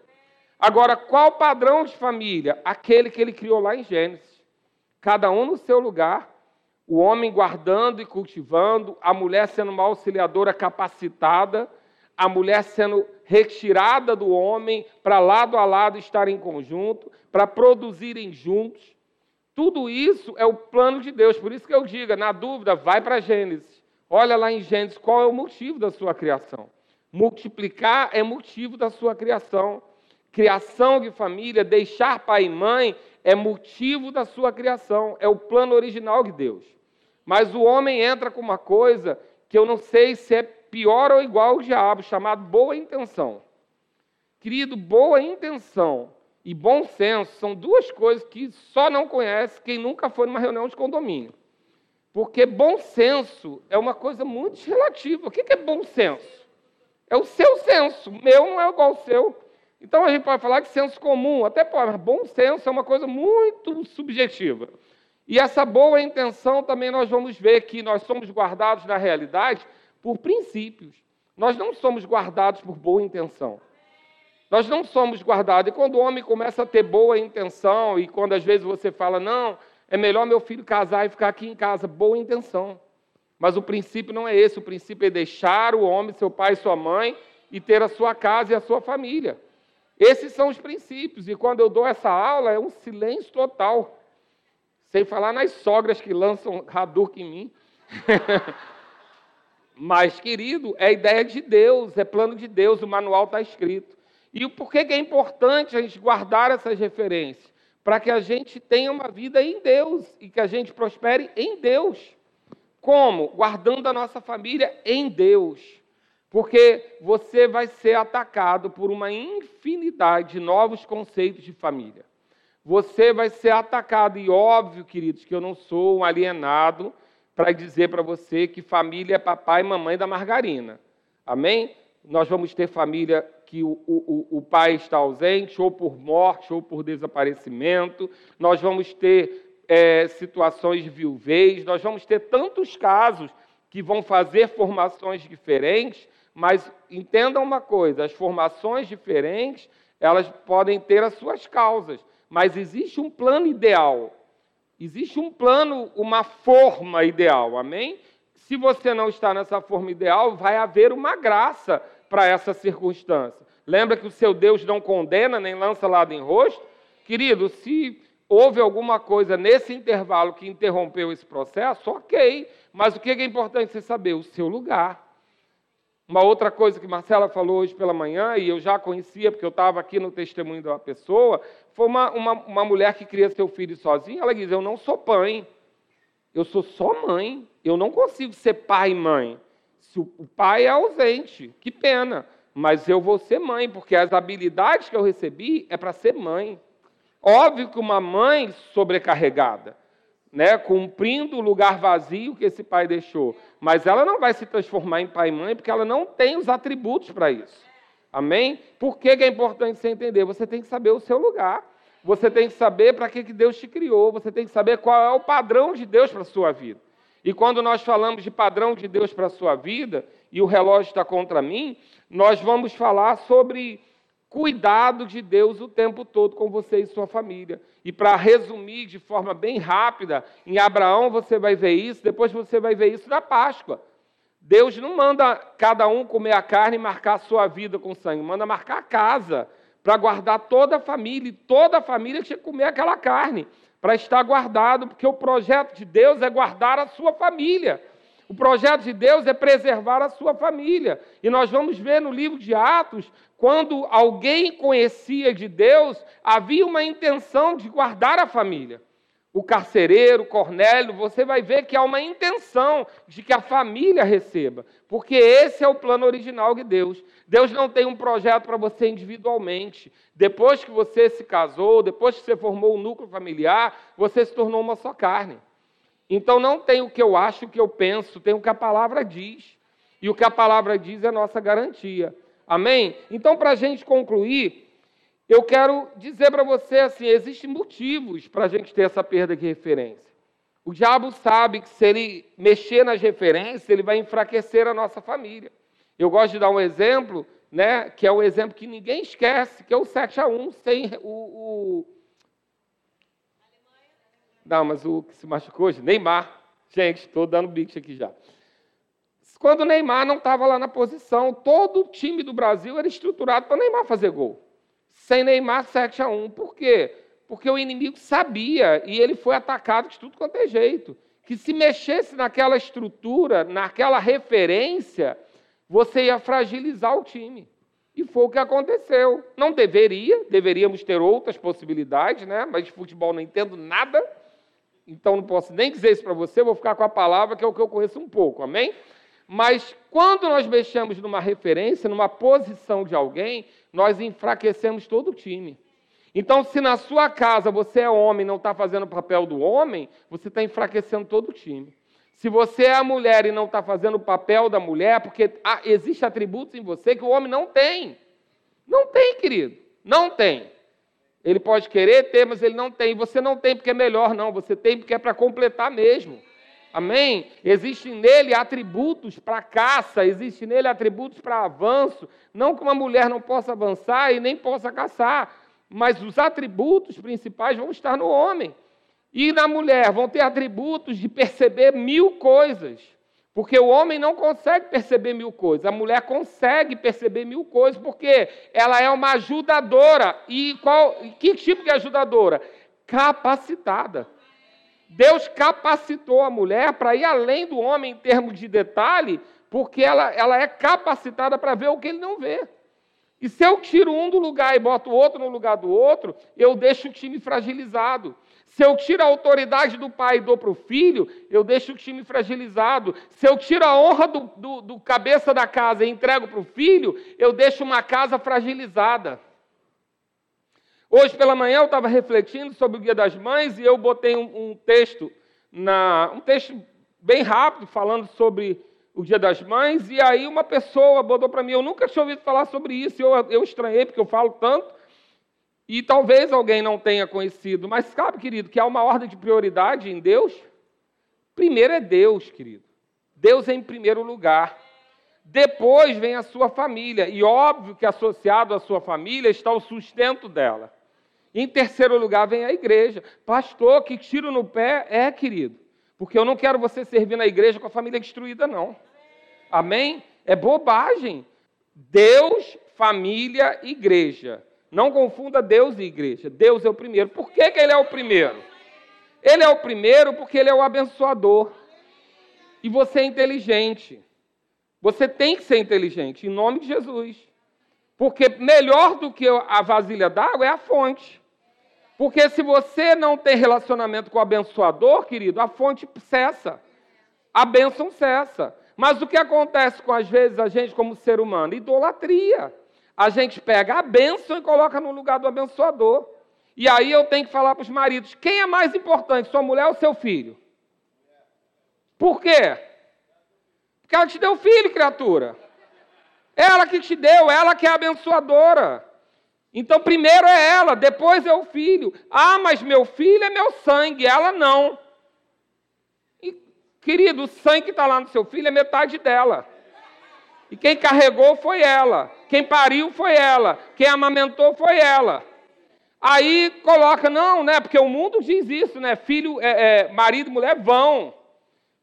Agora, qual padrão de família? Aquele que ele criou lá em Gênesis. Cada um no seu lugar, o homem guardando e cultivando, a mulher sendo uma auxiliadora capacitada, a mulher sendo retirada do homem para lado a lado estar em conjunto, para produzirem juntos. Tudo isso é o plano de Deus. Por isso que eu digo, na dúvida, vai para Gênesis. Olha lá em Gênesis qual é o motivo da sua criação. Multiplicar é motivo da sua criação. Criação de família, deixar pai e mãe é motivo da sua criação. É o plano original de Deus. Mas o homem entra com uma coisa que eu não sei se é pior ou igual ao diabo, chamado boa intenção. Querido, boa intenção e bom senso são duas coisas que só não conhece quem nunca foi numa reunião de condomínio. Porque bom senso é uma coisa muito relativa. O que é bom senso? É o seu senso. O meu não é igual ao seu. Então a gente pode falar que senso comum, até pode, mas bom senso é uma coisa muito subjetiva. E essa boa intenção também nós vamos ver que nós somos guardados na realidade por princípios. Nós não somos guardados por boa intenção. Nós não somos guardados. E quando o homem começa a ter boa intenção, e quando às vezes você fala, não, é melhor meu filho casar e ficar aqui em casa, boa intenção. Mas o princípio não é esse. O princípio é deixar o homem, seu pai e sua mãe, e ter a sua casa e a sua família. Esses são os princípios. E quando eu dou essa aula, é um silêncio total. Sem falar nas sogras que lançam Hadouken em mim. Mas, querido, é ideia de Deus, é plano de Deus, o manual está escrito. E por que é importante a gente guardar essas referências? Para que a gente tenha uma vida em Deus e que a gente prospere em Deus. Como? Guardando a nossa família em Deus. Porque você vai ser atacado por uma infinidade de novos conceitos de família. Você vai ser atacado, e óbvio, queridos, que eu não sou um alienado para dizer para você que família é papai e mamãe da margarina. Amém? Nós vamos ter família que o, o, o pai está ausente, ou por morte, ou por desaparecimento. Nós vamos ter é, situações de viuvez, nós vamos ter tantos casos que vão fazer formações diferentes, mas entendam uma coisa: as formações diferentes elas podem ter as suas causas, mas existe um plano ideal. Existe um plano, uma forma ideal, amém? Se você não está nessa forma ideal, vai haver uma graça para essa circunstância. Lembra que o seu Deus não condena nem lança lado em rosto? Querido, se houve alguma coisa nesse intervalo que interrompeu esse processo, ok. Mas o que é importante você saber? O seu lugar. Uma outra coisa que Marcela falou hoje pela manhã, e eu já conhecia, porque eu estava aqui no testemunho de uma pessoa, foi uma, uma, uma mulher que cria seu filho sozinha. Ela diz: Eu não sou pai, eu sou só mãe. Eu não consigo ser pai e mãe. Se o, o pai é ausente, que pena. Mas eu vou ser mãe, porque as habilidades que eu recebi é para ser mãe. Óbvio que uma mãe sobrecarregada, né, cumprindo o lugar vazio que esse pai deixou. Mas ela não vai se transformar em pai e mãe porque ela não tem os atributos para isso. Amém? Por que, é importante você entender? Você tem que saber o seu lugar. Você tem que saber para que, que Deus te criou. Você tem que saber qual é o padrão de Deus para a sua vida. E quando nós falamos de padrão de Deus para a sua vida, e o relógio está contra mim, nós vamos falar sobre cuidado de Deus o tempo todo com você e sua família. E para resumir de forma bem rápida, em Abraão você vai ver isso, depois você vai ver isso na Páscoa. Deus não manda cada um comer a carne e marcar a sua vida com sangue, manda marcar a casa para guardar toda a família, e toda a família tinha que comer aquela carne para estar guardado, porque o projeto de Deus é guardar a sua família. O projeto de Deus é preservar a sua família. E nós vamos ver no livro de Atos, quando alguém conhecia de Deus, havia uma intenção de guardar a família. O carcereiro, Cornélio, você vai ver que há uma intenção de que a família receba, porque esse é o plano original de Deus. Deus não tem um projeto para você individualmente. Depois que você se casou, depois que você formou um núcleo familiar, você se tornou uma só carne. Então não tem o que eu acho, o que eu penso, tem o que a palavra diz. E o que a palavra diz é nossa garantia. Amém? Então, para a gente concluir, eu quero dizer para você assim: existem motivos para a gente ter essa perda de referência. O diabo sabe que se ele mexer nas referências, ele vai enfraquecer a nossa família. Eu gosto de dar um exemplo, né, que é um exemplo que ninguém esquece, que é o 7 a 1 sem o, o não, mas o que se machucou hoje, Neymar. Gente, estou dando bicho aqui já. Quando o Neymar não estava lá na posição, todo o time do Brasil era estruturado para Neymar fazer gol. Sem Neymar, 7 a 1. Por quê? Porque o inimigo sabia e ele foi atacado de tudo quanto é jeito. Que se mexesse naquela estrutura, naquela referência, você ia fragilizar o time. E foi o que aconteceu. Não deveria, deveríamos ter outras possibilidades, né? mas de futebol não entendo nada então não posso nem dizer isso para você, vou ficar com a palavra que é o que eu conheço um pouco, amém? Mas quando nós mexemos numa referência, numa posição de alguém, nós enfraquecemos todo o time. Então, se na sua casa você é homem e não está fazendo o papel do homem, você está enfraquecendo todo o time. Se você é a mulher e não está fazendo o papel da mulher, porque ah, existe atributos em você que o homem não tem. Não tem, querido. Não tem. Ele pode querer ter, mas ele não tem. Você não tem porque é melhor, não. Você tem porque é para completar mesmo. Amém? Existem nele atributos para caça, existem nele atributos para avanço. Não que uma mulher não possa avançar e nem possa caçar, mas os atributos principais vão estar no homem. E na mulher vão ter atributos de perceber mil coisas. Porque o homem não consegue perceber mil coisas, a mulher consegue perceber mil coisas, porque ela é uma ajudadora. E qual, que tipo de ajudadora? Capacitada. Deus capacitou a mulher para ir além do homem em termos de detalhe, porque ela, ela é capacitada para ver o que ele não vê. E se eu tiro um do lugar e boto o outro no lugar do outro, eu deixo o time fragilizado. Se eu tiro a autoridade do pai e dou para o filho, eu deixo o time fragilizado. Se eu tiro a honra do, do, do cabeça da casa e entrego para o filho, eu deixo uma casa fragilizada. Hoje pela manhã eu estava refletindo sobre o Dia das Mães e eu botei um, um texto, na, um texto bem rápido falando sobre o Dia das Mães, e aí uma pessoa botou para mim, eu nunca tinha ouvido falar sobre isso, eu, eu estranhei porque eu falo tanto, e talvez alguém não tenha conhecido, mas sabe, querido, que há uma ordem de prioridade em Deus? Primeiro é Deus, querido. Deus é em primeiro lugar. Depois vem a sua família, e óbvio que associado à sua família está o sustento dela. Em terceiro lugar vem a igreja. Pastor, que tiro no pé é, querido. Porque eu não quero você servir na igreja com a família destruída, não. Amém? É bobagem. Deus, família, igreja. Não confunda Deus e igreja. Deus é o primeiro. Por que, que ele é o primeiro? Ele é o primeiro porque ele é o abençoador. E você é inteligente. Você tem que ser inteligente, em nome de Jesus. Porque melhor do que a vasilha d'água é a fonte. Porque se você não tem relacionamento com o abençoador, querido, a fonte cessa. A bênção cessa. Mas o que acontece com, às vezes, a gente como ser humano? Idolatria. A gente pega a bênção e coloca no lugar do abençoador. E aí eu tenho que falar para os maridos: quem é mais importante, sua mulher ou seu filho? Por quê? Porque ela te deu filho, criatura. Ela que te deu, ela que é abençoadora. Então, primeiro é ela, depois é o filho. Ah, mas meu filho é meu sangue, ela não. E, querido, o sangue que está lá no seu filho é metade dela. E quem carregou foi ela. Quem pariu foi ela. Quem amamentou foi ela. Aí coloca, não, né? Porque o mundo diz isso, né? Filho, é, é, marido e mulher vão.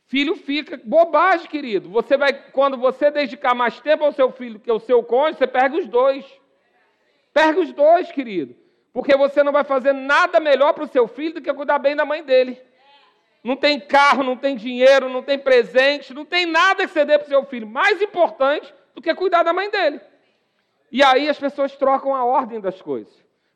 Filho fica. Bobagem, querido. Você vai, quando você dedicar mais tempo ao seu filho que ao seu cônjuge, você perde os dois. Pega os dois, querido. Porque você não vai fazer nada melhor para o seu filho do que cuidar bem da mãe dele. Não tem carro, não tem dinheiro, não tem presente, não tem nada que você dê para o seu filho mais importante do que cuidar da mãe dele. E aí as pessoas trocam a ordem das coisas.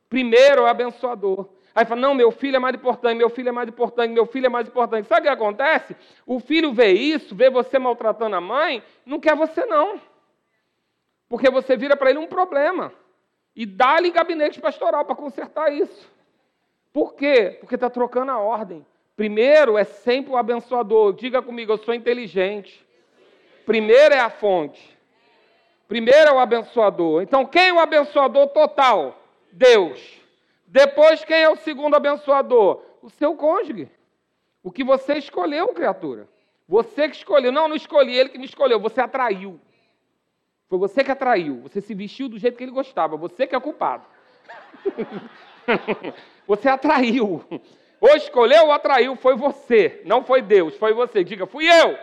Primeiro é o abençoador. Aí fala, não, meu filho é mais importante, meu filho é mais importante, meu filho é mais importante. Sabe o que acontece? O filho vê isso, vê você maltratando a mãe, não quer você não. Porque você vira para ele um problema e dá-lhe gabinete pastoral para consertar isso. Por quê? Porque está trocando a ordem. Primeiro é sempre o abençoador. Diga comigo, eu sou inteligente. Primeiro é a fonte. Primeiro é o abençoador. Então, quem é o abençoador total? Deus. Depois, quem é o segundo abençoador? O seu cônjuge. O que você escolheu, criatura. Você que escolheu. Não, não escolhi, ele que me escolheu. Você atraiu. Foi você que atraiu. Você se vestiu do jeito que ele gostava. Você que é culpado. você atraiu. Ou escolheu ou atraiu, foi você. Não foi Deus, foi você. Diga, fui eu.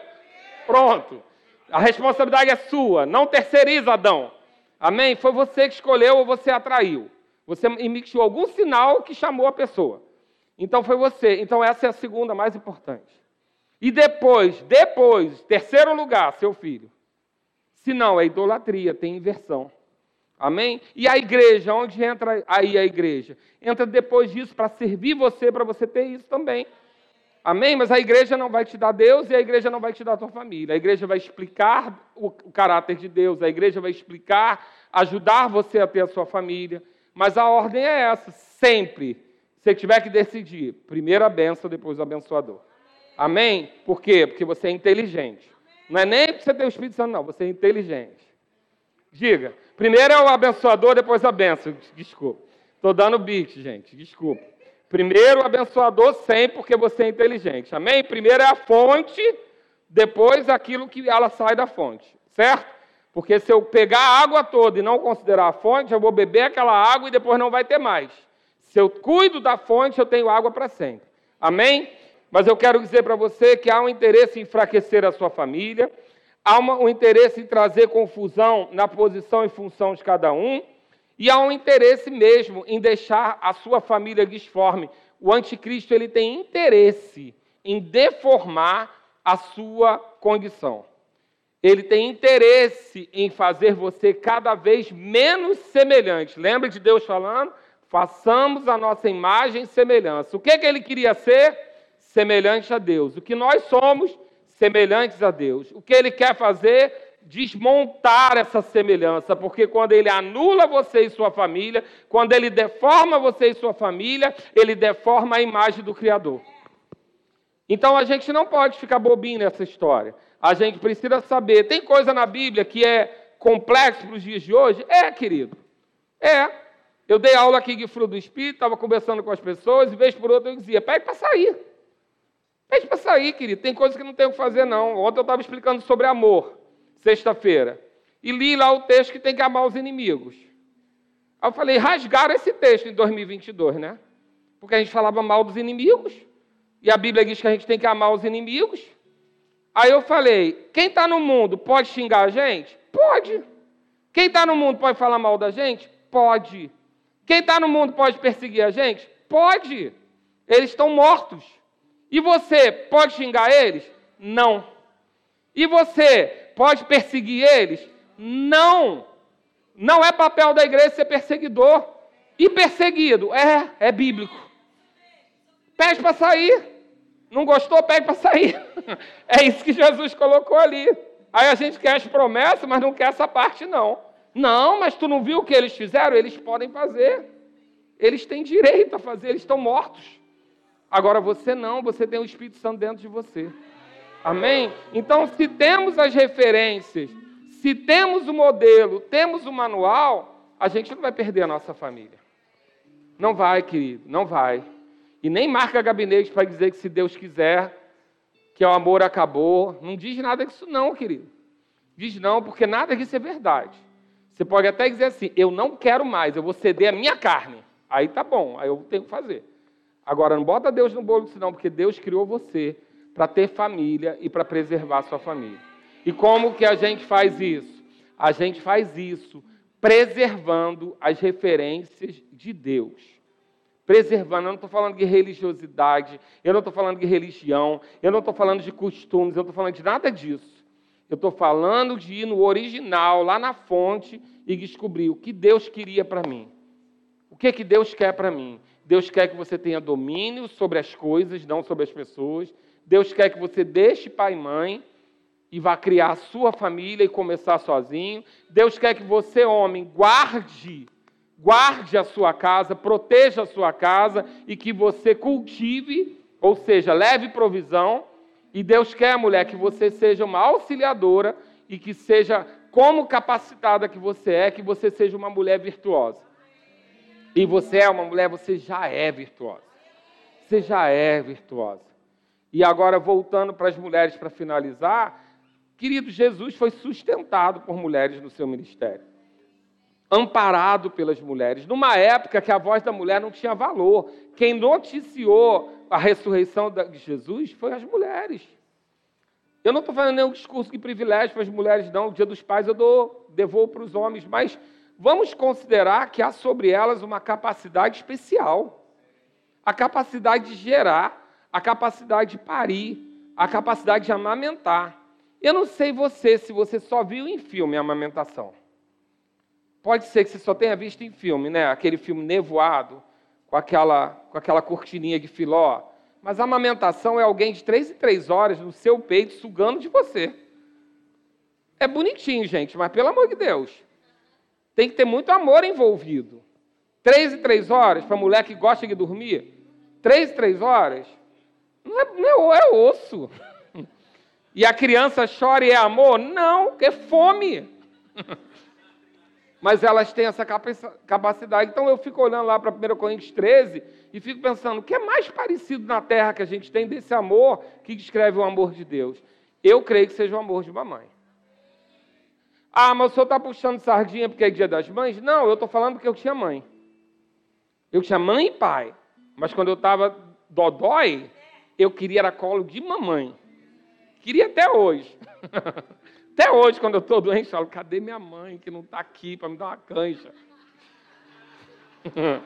Pronto. A responsabilidade é sua. Não terceiriza, Adão. Amém? Foi você que escolheu ou você atraiu. Você emitiu algum sinal que chamou a pessoa. Então foi você. Então essa é a segunda mais importante. E depois, depois, terceiro lugar, seu filho. Se não, é idolatria, tem inversão. Amém? E a igreja, onde entra aí a igreja? Entra depois disso para servir você, para você ter isso também. Amém? Mas a igreja não vai te dar Deus e a igreja não vai te dar a tua família. A igreja vai explicar o, caráter de Deus, a igreja vai explicar, ajudar você a ter a sua família. Mas a ordem é essa, sempre. Se tiver que decidir, primeiro a benção, depois o abençoador. Amém? Por quê? Porque você é inteligente. Não é nem para você ter o Espírito Santo, não. Você é inteligente. Diga. Primeiro é o abençoador, depois a benção. Desculpa. Estou dando beat, gente. Desculpa. Primeiro, o abençoador sempre, porque você é inteligente. Amém? Primeiro é a fonte, depois aquilo que ela sai da fonte. Certo? Porque se eu pegar a água toda e não considerar a fonte, eu vou beber aquela água e depois não vai ter mais. Se eu cuido da fonte, eu tenho água para sempre. Amém? Mas eu quero dizer para você que há um interesse em enfraquecer a sua família, há uma, um interesse em trazer confusão na posição e função de cada um, e há um interesse mesmo em deixar a sua família disforme. O anticristo ele tem interesse em deformar a sua condição. Ele tem interesse em fazer você cada vez menos semelhante. Lembra de Deus falando? Façamos a nossa imagem e semelhança. O que, que ele queria ser? Semelhante a Deus. O que nós somos? Semelhantes a Deus. O que ele quer fazer? desmontar essa semelhança, porque quando ele anula você e sua família, quando ele deforma você e sua família, ele deforma a imagem do Criador. Então a gente não pode ficar bobinho nessa história. A gente precisa saber. Tem coisa na Bíblia que é complexo para os dias de hoje? É, querido. É. Eu dei aula aqui de fruto do Espírito, estava conversando com as pessoas, e vez por outra eu dizia: pede para sair. Pede para sair, querido. Tem coisas que não tem o que fazer, não. Ontem eu estava explicando sobre amor sexta-feira, e li lá o texto que tem que amar os inimigos. Aí eu falei, rasgaram esse texto em 2022, né? Porque a gente falava mal dos inimigos, e a Bíblia diz que a gente tem que amar os inimigos. Aí eu falei, quem está no mundo pode xingar a gente? Pode. Quem está no mundo pode falar mal da gente? Pode. Quem está no mundo pode perseguir a gente? Pode. Eles estão mortos. E você pode xingar eles? Não. E você pode perseguir eles? Não. Não é papel da igreja ser perseguidor. E perseguido? É, é bíblico. Pede para sair. Não gostou? Pede para sair. É isso que Jesus colocou ali. Aí a gente quer as promessas, mas não quer essa parte, não. Não, mas tu não viu o que eles fizeram? Eles podem fazer. Eles têm direito a fazer, eles estão mortos. Agora você não, você tem o Espírito Santo dentro de você. Amém? Então, se temos as referências, se temos o modelo, temos o manual, a gente não vai perder a nossa família. Não vai, querido, não vai. E nem marca gabinete para dizer que se Deus quiser, que o amor acabou. Não diz nada disso, não, querido. Diz não, porque nada disso é verdade. Você pode até dizer assim: eu não quero mais, eu vou ceder a minha carne. Aí tá bom, aí eu tenho que fazer. Agora, não bota Deus no bolo não, porque Deus criou você para ter família e para preservar sua família. E como que a gente faz isso? A gente faz isso preservando as referências de Deus. Preservando, eu não estou falando de religiosidade, eu não estou falando de religião, eu não estou falando de costumes, eu não estou falando de nada disso. Eu estou falando de ir no original, lá na fonte, e descobrir o que Deus queria para mim. O que, que Deus quer para mim? Deus quer que você tenha domínio sobre as coisas, não sobre as pessoas. Deus quer que você deixe pai e mãe e vá criar a sua família e começar sozinho. Deus quer que você, homem, guarde, guarde a sua casa, proteja a sua casa e que você cultive, ou seja, leve provisão. E Deus quer, mulher, que você seja uma auxiliadora e que seja como capacitada que você é, que você seja uma mulher virtuosa. E você é uma mulher, você já é virtuosa. Você já é virtuosa. E agora, voltando para as mulheres para finalizar, querido, Jesus foi sustentado por mulheres no seu ministério, amparado pelas mulheres, numa época que a voz da mulher não tinha valor. Quem noticiou a ressurreição de Jesus foi as mulheres. Eu não estou fazendo nenhum discurso de privilégio para as mulheres, não. O dia dos pais eu dou, devolvo para os homens, mas vamos considerar que há sobre elas uma capacidade especial a capacidade de gerar a capacidade de parir, a capacidade de amamentar. Eu não sei você, se você só viu em filme a amamentação. Pode ser que você só tenha visto em filme, né? Aquele filme nevoado, com aquela, com aquela cortininha de filó. Mas a amamentação é alguém de três em três horas no seu peito sugando de você. É bonitinho, gente, mas pelo amor de Deus. Tem que ter muito amor envolvido. Três e três horas para mulher que gosta de dormir? Três e três horas? Não é, não é, é osso. E a criança chora e é amor? Não, é fome. mas elas têm essa capacidade. Então eu fico olhando lá para 1 Coríntios 13 e fico pensando, o que é mais parecido na terra que a gente tem desse amor que descreve o amor de Deus? Eu creio que seja o amor de mamãe. Ah, mas o senhor está puxando sardinha porque é dia das mães? Não, eu estou falando porque eu tinha mãe. Eu tinha mãe e pai. Mas quando eu estava dodói, eu queria era colo de mamãe. Queria até hoje. até hoje, quando eu estou doente, eu falo, cadê minha mãe que não está aqui para me dar uma cancha?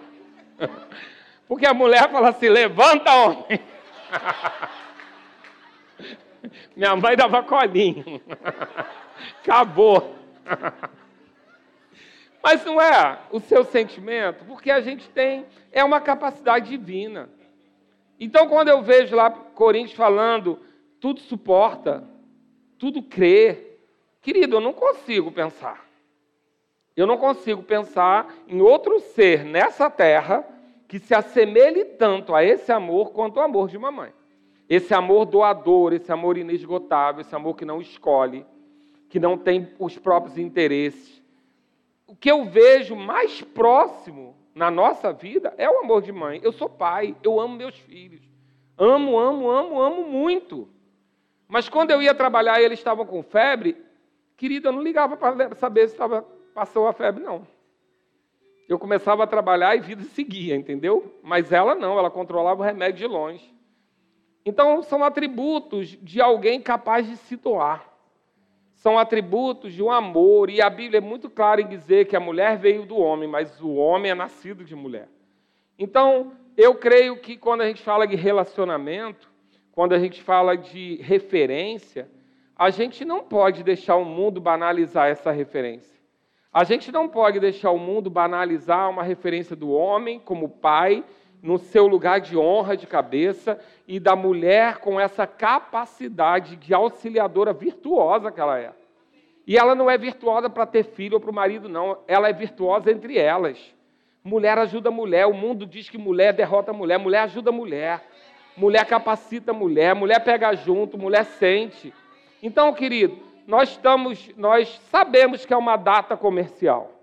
Porque a mulher fala assim, levanta, homem. Minha mãe dava colinho. Acabou. Mas não é o seu sentimento, porque a gente tem, é uma capacidade divina. Então, quando eu vejo lá Coríntios falando, tudo suporta, tudo crê, querido, eu não consigo pensar. Eu não consigo pensar em outro ser nessa terra que se assemelhe tanto a esse amor quanto o amor de mamãe. Esse amor doador, esse amor inesgotável, esse amor que não escolhe, que não tem os próprios interesses. O que eu vejo mais próximo na nossa vida é o amor de mãe. Eu sou pai, eu amo meus filhos. Amo, amo, amo, amo muito. Mas quando eu ia trabalhar e eles estavam com febre, querida, eu não ligava para saber se estava, passou a febre, não. Eu começava a trabalhar e vida seguia, entendeu? Mas ela não, ela controlava o remédio de longe. Então, são atributos de alguém capaz de se doar são atributos de um amor, e a Bíblia é muito clara em dizer que a mulher veio do homem, mas o homem é nascido de mulher. Então, eu creio que quando a gente fala de relacionamento, quando a gente fala de referência, a gente não pode deixar o mundo banalizar essa referência. A gente não pode deixar o mundo banalizar uma referência do homem como pai, no seu lugar de honra de cabeça, e da mulher com essa capacidade de auxiliadora virtuosa que ela é. E ela não é virtuosa para ter filho ou para o marido, não. Ela é virtuosa entre elas. Mulher ajuda mulher. O mundo diz que mulher derrota mulher. Mulher ajuda mulher. Mulher capacita mulher. Mulher pega junto. Mulher sente. Então, querido, nós estamos, nós sabemos que é uma data comercial.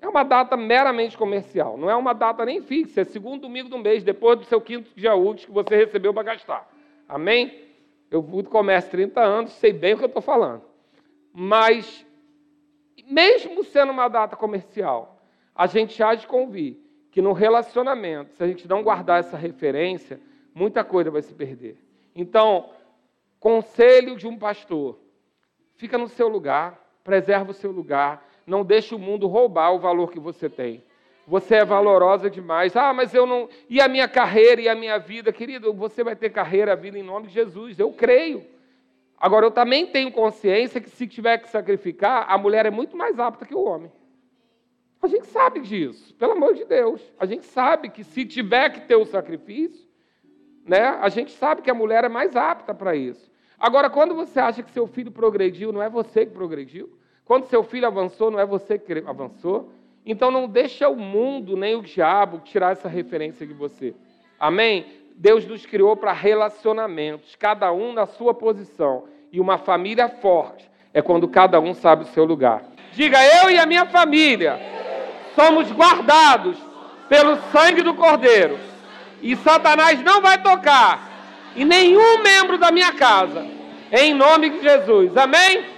É uma data meramente comercial, não é uma data nem fixa, é segundo domingo do mês, depois do seu quinto dia útil que você recebeu para gastar. Amém? Eu fui do comércio 30 anos, sei bem o que eu estou falando. Mas, mesmo sendo uma data comercial, a gente há de convir que no relacionamento, se a gente não guardar essa referência, muita coisa vai se perder. Então, conselho de um pastor: fica no seu lugar, preserva o seu lugar, não deixe o mundo roubar o valor que você tem. Você é valorosa demais. Ah, mas eu não. E a minha carreira e a minha vida? Querido, você vai ter carreira, vida em nome de Jesus. Eu creio. Agora, eu também tenho consciência que se tiver que sacrificar, a mulher é muito mais apta que o homem. A gente sabe disso, pelo amor de Deus. A gente sabe que se tiver que ter o sacrifício, né, a gente sabe que a mulher é mais apta para isso. Agora, quando você acha que seu filho progrediu, não é você que progrediu. Quando seu filho avançou, não é você que avançou. Então não deixa o mundo nem o diabo tirar essa referência de você. Amém? Deus nos criou para relacionamentos, cada um na sua posição. E uma família forte é quando cada um sabe o seu lugar. Diga, eu e a minha família somos guardados pelo sangue do Cordeiro. E Satanás não vai tocar em nenhum membro da minha casa. Em nome de Jesus. Amém?